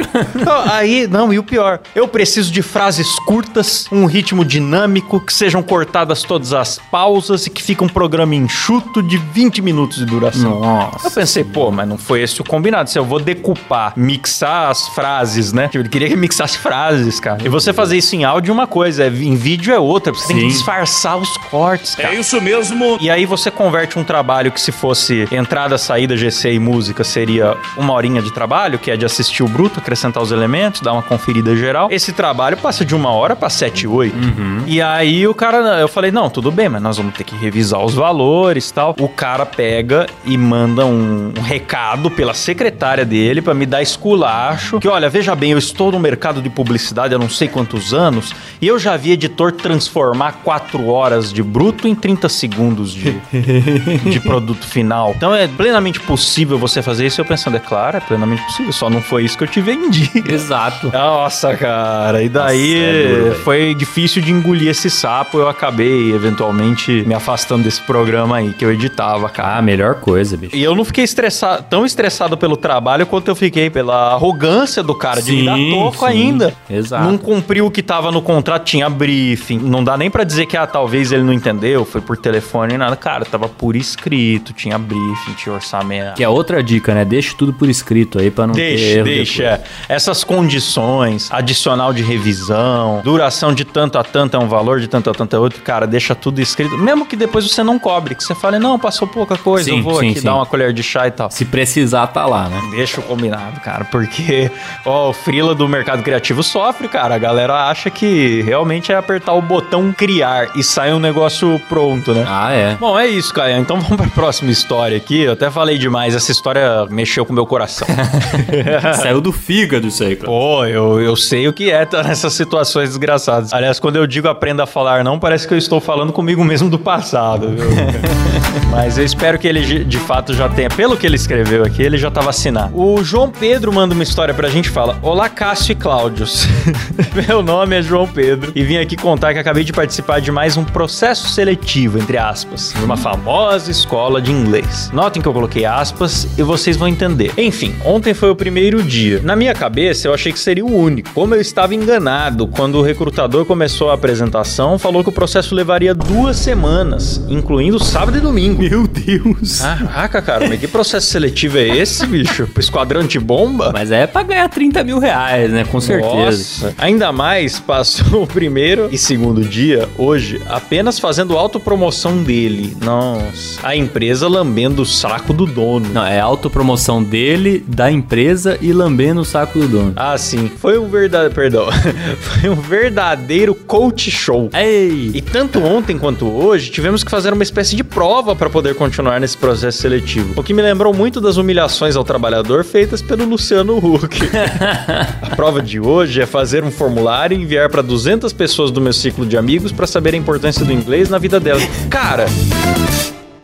Aí, não, e o pior, eu preciso de frases curtas, um ritmo dinâmico, que sejam cortadas todas as pausas e que fique um programa enxuto de 20 minutos de duração. Eu Nossa. pensei, pô, mas não foi esse o combinado. Se eu vou decupar, mixar as frases, né? Tipo, ele queria que mixasse frases, cara. E você fazer isso em áudio é uma coisa, é- em vídeo é outra. Você tem que Sim. disfarçar os cortes, cara. isso mesmo. E aí você converte um trabalho que se fosse entrada, saída, GC e música seria uma horinha de trabalho, que é de assistir o bruto, acrescentar os elementos, dar uma conferida geral. Esse trabalho passa de uma hora pra sete, oito. E aí o cara, eu falei, não, tudo bem, mas nós vamos ter que revisar os valores e tal. O cara pega e manda um, um recado pela secretária dele pra me dar esculacho, que olha, veja bem, eu estou no mercado de publicidade há não sei quantos anos e eu já vi editor transformar quatro horas de bruto em 30 segundos de, de produto final. Então é plenamente possível você fazer isso. Eu pensando, é claro, é plenamente possível, só não foi isso que eu te vendi. Exato. Nossa, cara. E daí Nossa, é foi difícil de engolir esse sapo. Eu acabei, eventualmente, me afastando desse programa aí que eu editava, cara. Ah, melhor coisa, bicho. E eu não fiquei estressado, tão estressado pelo trabalho quanto eu fiquei pela arrogância do cara de me dar Sim, toco sim. ainda. Exato. Não cumpriu o que tava no contrato, tinha briefing. Não dá nem pra dizer que, ah, talvez ele não entendeu, foi por telefone, nada. Cara, tava por escrito, tinha briefing, tinha orçamento. Que é outra dica, né? Deixa tudo por escrito aí pra não ter Deixa, erro deixa. depois. Essas condições, adicional de revisão, duração de tanto a tanto é um valor, de tanto a tanto é outro, cara, deixa tudo escrito. Mesmo que depois você não cobre, que você fale, não, passou pouca coisa, Sim, eu vou sim, aqui sim. dar uma colher de chá e tal. Se precisar, tá lá, né? Deixa o combinado, cara, porque ó, o frila do mercado criativo sofre, cara. A galera acha que realmente é apertar o botão criar e sai um negócio pronto, né? Ah, é. Bom, é isso, Caio. Então vamos pra próxima história aqui. Eu até falei demais, essa história mexeu com o meu coração. Saiu do fígado isso aí, cara. Pô, eu, eu sei o que é estar nessas situações desgraçadas. Aliás, quando eu digo aprenda a falar não, parece que eu estou falando comigo mesmo do passado, viu? Mas eu espero que ele de fato já tenha. Pelo que ele escreveu aqui, ele já tá vacinado. O João Pedro manda uma história pra gente fala: Olá, Cássio e Cláudios. Meu nome é João Pedro e vim aqui contar que acabei de participar de mais um processo seletivo, entre aspas, numa famosa escola de inglês. Notem que eu coloquei aspas e vocês vão entender. Enfim, ontem foi o primeiro dia. Na minha cabeça, eu achei que seria o único. Como eu estava enganado quando o recrutador começou a apresentação, falou que o processo levaria duas semanas, incluindo sábado e domingo. Meu Deus. Caraca, cara, mas que processo seletivo é esse, bicho? Pro esquadrão de bomba? Mas é pra ganhar 30 mil reais, né? Com certeza. Nossa. Ainda mais passou o primeiro e segundo dia, hoje, apenas fazendo autopromoção dele. Nossa. A empresa lambendo o saco do dono. Não, é autopromoção dele, da empresa e lambendo o saco do dono. Ah, sim. Foi um verdadeiro. Perdão. Foi um verdadeiro coach show. Ei! E tanto ontem quanto hoje, tivemos que fazer uma espécie de prova para poder continuar nesse processo seletivo. O que me lembrou muito das humilhações ao trabalhador feitas pelo Luciano Huck. a prova de hoje é fazer um formulário e enviar para 200 pessoas do meu ciclo de amigos para saber a importância do inglês na vida delas. Cara.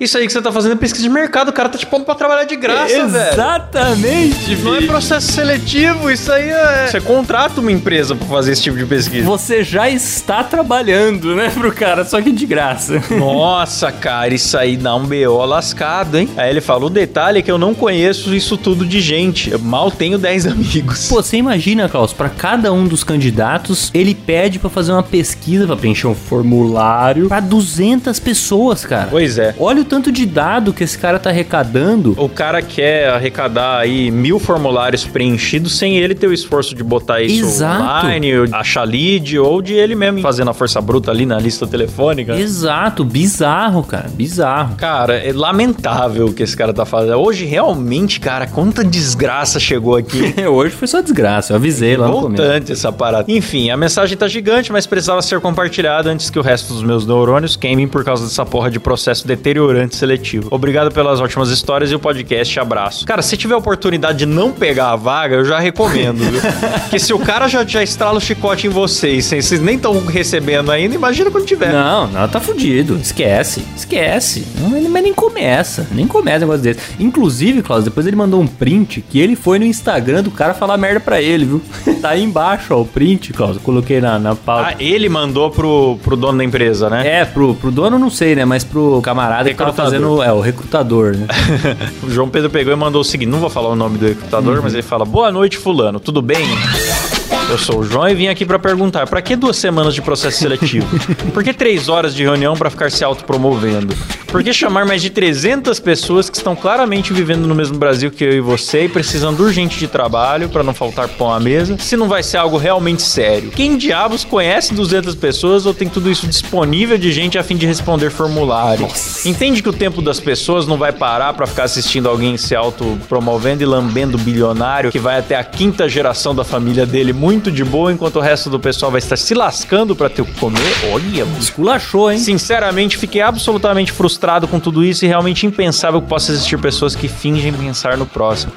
Isso aí que você tá fazendo é pesquisa de mercado, o cara tá te pondo pra trabalhar de graça, velho. Exatamente, Não é processo seletivo, isso aí é. Você contrata uma empresa pra fazer esse tipo de pesquisa. Você já está trabalhando, né, pro cara, só que de graça. Nossa, cara, isso aí dá um BO lascado, hein? Aí ele falou: o detalhe é que eu não conheço isso tudo de gente. Eu mal tenho 10 amigos. Pô, você imagina, Klaus, pra cada um dos candidatos, ele pede pra fazer uma pesquisa, pra preencher um formulário pra 200 pessoas, cara. Pois é. Olha o tanto de dado que esse cara tá arrecadando. O cara quer arrecadar aí mil formulários preenchidos sem ele ter o esforço de botar isso Exato. online, achar lead, ou de ele mesmo fazendo a força bruta ali na lista telefônica. Exato, bizarro, cara, bizarro. Cara, é lamentável o que esse cara tá fazendo. Hoje, realmente, cara, quanta desgraça chegou aqui. Hoje foi só desgraça, eu avisei lá no começo. Essa parada. Enfim, a mensagem tá gigante, mas precisava ser compartilhada antes que o resto dos meus neurônios queimem por causa dessa porra de processo deteriorante o seletivo. Obrigado pelas ótimas histórias e o podcast. Abraço. Cara, se tiver a oportunidade de não pegar a vaga, eu já recomendo, viu? Porque se o cara já, já estrala o chicote em vocês, vocês nem estão recebendo ainda, imagina quando tiver. Não, não, tá fudido. Esquece, esquece. Não, ele- mas nem começa, nem começa um negócio desse. Inclusive, Klaus, depois ele mandou um print que ele foi no Instagram do cara falar merda pra ele, viu? tá aí embaixo, ó, o print, Klaus. Eu coloquei na, na pauta. Ah, ele mandou pro, pro dono da empresa, né? É, pro, pro dono não sei, né? Mas pro camarada que tava fazendo. É, o recrutador, né? O João Pedro pegou e mandou o seguinte: não vou falar o nome do recrutador, mas ele fala: Boa noite, Fulano, tudo bem? Eu sou o João e vim aqui pra perguntar: pra que duas semanas de processo seletivo? Por que três horas de reunião pra ficar se autopromovendo? Por que chamar mais de 300 pessoas que estão claramente vivendo no mesmo Brasil que eu e você e precisando urgente de trabalho pra não faltar pão à mesa, se não vai ser algo realmente sério? Quem diabos conhece 200 pessoas ou tem tudo isso disponível de gente a fim de responder formulário? Entende que o tempo das pessoas não vai parar pra ficar assistindo alguém se autopromovendo e lambendo bilionário que vai até a quinta geração da família dele muito de boa, enquanto o resto do pessoal vai estar se lascando pra ter o que comer? Olha. Esculachou, hein? Sinceramente, fiquei absolutamente frustrado com tudo isso e realmente impensável que possa existir pessoas que fingem pensar no próximo.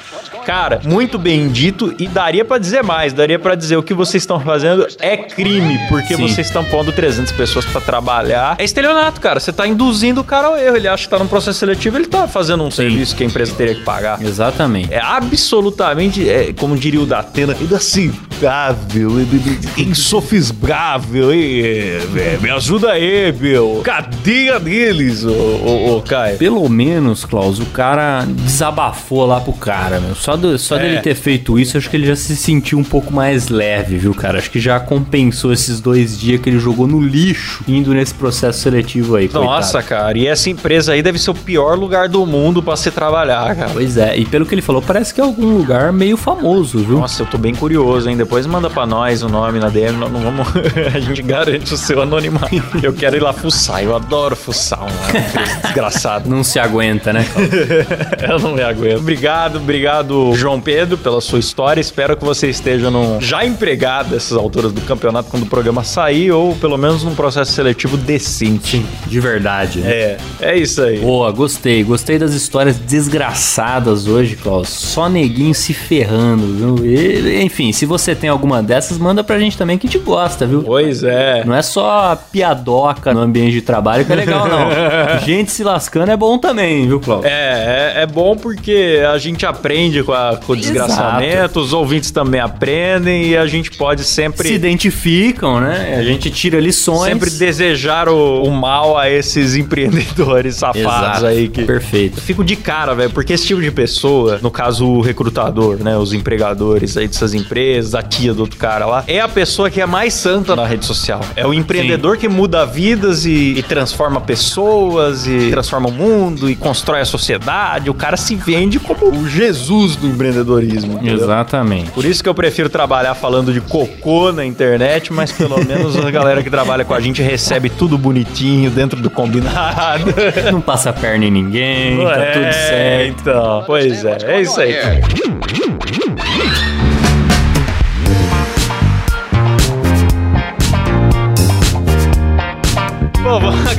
Cara, muito bem dito e daria pra dizer mais, daria pra dizer o que vocês estão fazendo é crime, porque Sim. vocês estão pondo 300 pessoas pra trabalhar. É estelionato, cara, você tá induzindo o cara ao erro, ele acha que tá num processo seletivo, ele tá fazendo um serviço que a empresa teria que pagar. Exatamente. É absolutamente, é, como diria o Datena, inaceitável, insofismável. é, é, me ajuda aí, meu. Cadeia deles, ô, ô, ô Caio. Pelo menos, Klaus, o cara desabafou lá pro cara, meu. Só, do, só É. dele ter feito isso, acho que ele já se sentiu um pouco mais leve, viu, cara? Acho que já compensou esses dois dias que ele jogou no lixo indo nesse processo seletivo aí. Nossa, coitado. cara, e essa empresa aí deve ser o pior lugar do mundo pra se trabalhar, cara. Pois é, e pelo que ele falou, parece que é algum lugar meio famoso, viu? Nossa, eu tô bem curioso, hein? Depois manda pra nós o nome na DM, nós não vamos. a gente garante o seu anonimato. Eu quero ir lá fuçar, eu adoro fuçar uma empresa desgraçada. Não se aguenta, né? Eu não me aguento. Obrigado, obrigado, João Pedro, pela sua história. Espero que você esteja num, já empregado nessas alturas do campeonato quando o programa sair, ou pelo menos num processo seletivo decente. De verdade. né? É, é isso aí. Boa, gostei. Gostei das histórias desgraçadas hoje, Klaus. Só neguinho se ferrando, viu? E, enfim, se você tem alguma dessas, manda pra gente também que a gente gosta, viu? Pois é. Não é só piadoca no ambiente de trabalho que é legal, não. gente se lascando é bom também, viu, Klaus? É, é, é bom porque a gente aprende com, a- com o desgraçamento, os ouvintes também aprendem e a gente pode sempre. Se identificam, né? A gente tira lições. Sempre desejar o, o mal a esses empreendedores safados Exato. aí que. Perfeito. Eu fico de cara, velho, porque esse tipo de pessoa, no caso o recrutador, né, os empregadores aí dessas empresas, a tia do outro cara lá, é a pessoa que é mais santa na rede social. É o empreendedor que muda vidas e, e transforma pessoas e transforma o mundo e constrói a sociedade. O cara se vende como o Jesus do empreendedorismo. entendeu? Exatamente. Por isso que eu prefiro trabalhar falando de cocô na internet, mas pelo menos a galera que trabalha com a gente recebe tudo bonitinho dentro do combinado. Não passa perna em ninguém, tá É, tudo certo. Então, pois é, é isso aí.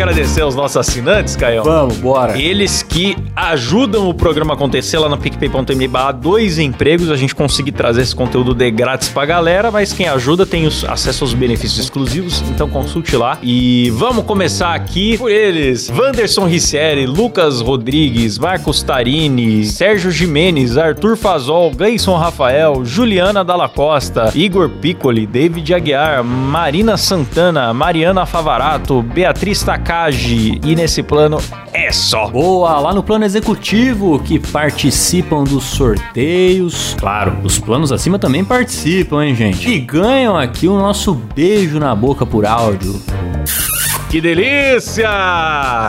Agradecer aos nossos assinantes, Caio. Vamos, bora. Eles que ajudam o programa a acontecer lá no picpay.me barra dois empregos, a gente conseguir trazer esse conteúdo de grátis pra galera, mas quem ajuda tem os- acesso aos benefícios exclusivos, então consulte lá. E vamos começar aqui por eles: Wanderson Ricieri, Lucas Rodrigues, Marcos Tarini, Sérgio Jimenez, Arthur Fazol, Gleison Rafael, Juliana Dalla Costa, Igor Piccoli, David Aguiar, Marina Santana, Mariana Favarato, Beatriz Takagi. E nesse plano é só. Boa, lá no plano executivo que participam dos sorteios. Claro, os planos acima também participam, hein, gente? E ganham aqui o nosso beijo na boca por áudio. Que delícia!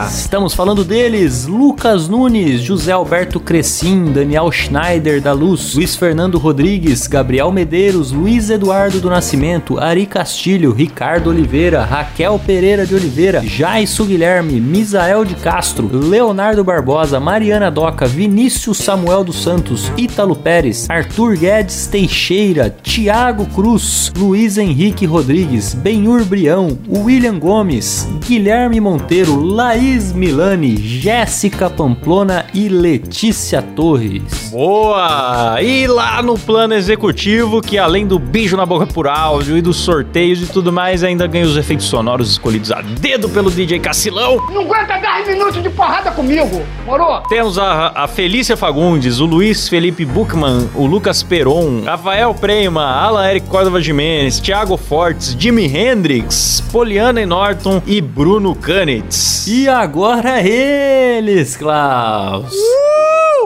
Estamos falando deles: Lucas Nunes, José Alberto Crescim, Daniel Schneider da Luz, Luiz Fernando Rodrigues, Gabriel Medeiros, Luiz Eduardo do Nascimento, Ari Castilho, Ricardo Oliveira, Raquel Pereira de Oliveira, Jaisso Guilherme, Misael de Castro, Leonardo Barbosa, Mariana Doca, Vinícius Samuel dos Santos, Ítalo Pérez, Arthur Guedes Teixeira, Tiago Cruz, Luiz Henrique Rodrigues, Benhur Brião, William Gomes, Guilherme Monteiro, Laís Milani, Jéssica Pamplona e Letícia Torres. Boa! E lá no plano executivo, que além do beijo na boca por áudio e dos sorteios e tudo mais, ainda ganha os efeitos sonoros escolhidos a dedo pelo DJ Cacilão. Não aguenta 10 minutos de porrada comigo, moro? Temos a, a Felícia Fagundes, o Luiz Felipe Buchmann, o Lucas Peron, Rafael Prema, Alan Eric Córdova Jimenez, Thiago Fortes, Jimi Hendrix, Poliana Norton e Bruno Canitz. E agora eles, Klaus.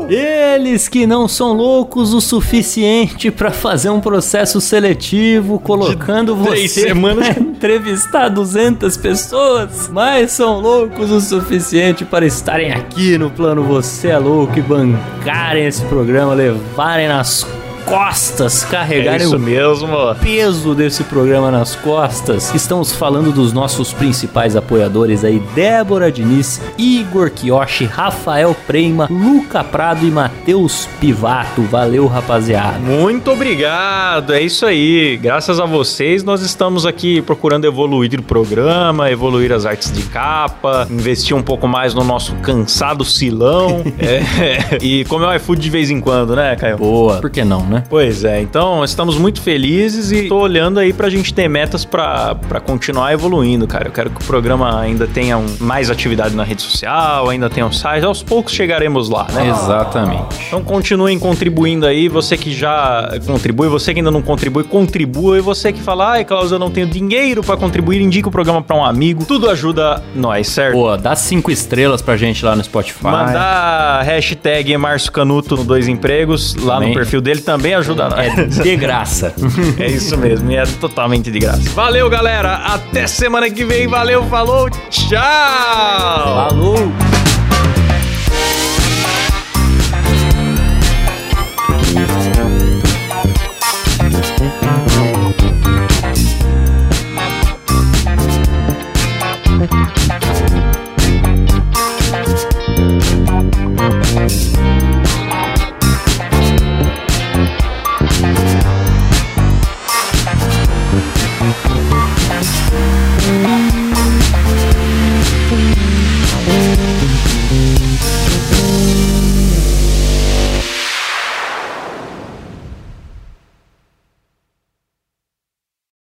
Eles que não são loucos o suficiente pra fazer um processo seletivo colocando você semanas. pra entrevistar 200 pessoas, mas são loucos o suficiente para estarem aqui no plano Você é Louco e bancarem esse programa, levarem nas costas, É carregarem isso o mesmo. peso desse programa nas costas. Estamos falando dos nossos principais apoiadores aí: Débora Diniz, Igor Kiyoshi, Rafael Prema, Luca Prado e Matheus Pivato. Valeu, rapaziada. Muito obrigado, é isso aí. Graças a vocês, nós estamos aqui procurando evoluir o programa, evoluir as artes de capa, investir um pouco mais no nosso cansado silão. É, e comer o iFood de vez em quando, né, Caio? Boa. Por que não, né? Pois é, então estamos muito felizes e tô olhando aí pra gente ter metas pra, pra continuar evoluindo, cara. Eu quero que o programa ainda tenha um- mais atividade na rede social, ainda tenha um site. Aos poucos chegaremos lá, né? Exatamente. Então continuem contribuindo aí, você que já contribui, você que ainda não contribui, contribua. E você que fala, ai, Klaus, eu não tenho dinheiro pra contribuir, indica o programa pra um amigo. Tudo ajuda nós, certo? Boa, dá cinco estrelas pra gente lá no Spotify. Mandar hashtag Márcio Canuto no Dois Empregos lá Também. no perfil dele também ajuda nós. É de graça. É isso mesmo, e é totalmente de graça. Valeu, galera. Até semana que vem. Valeu, falou, tchau. Falou!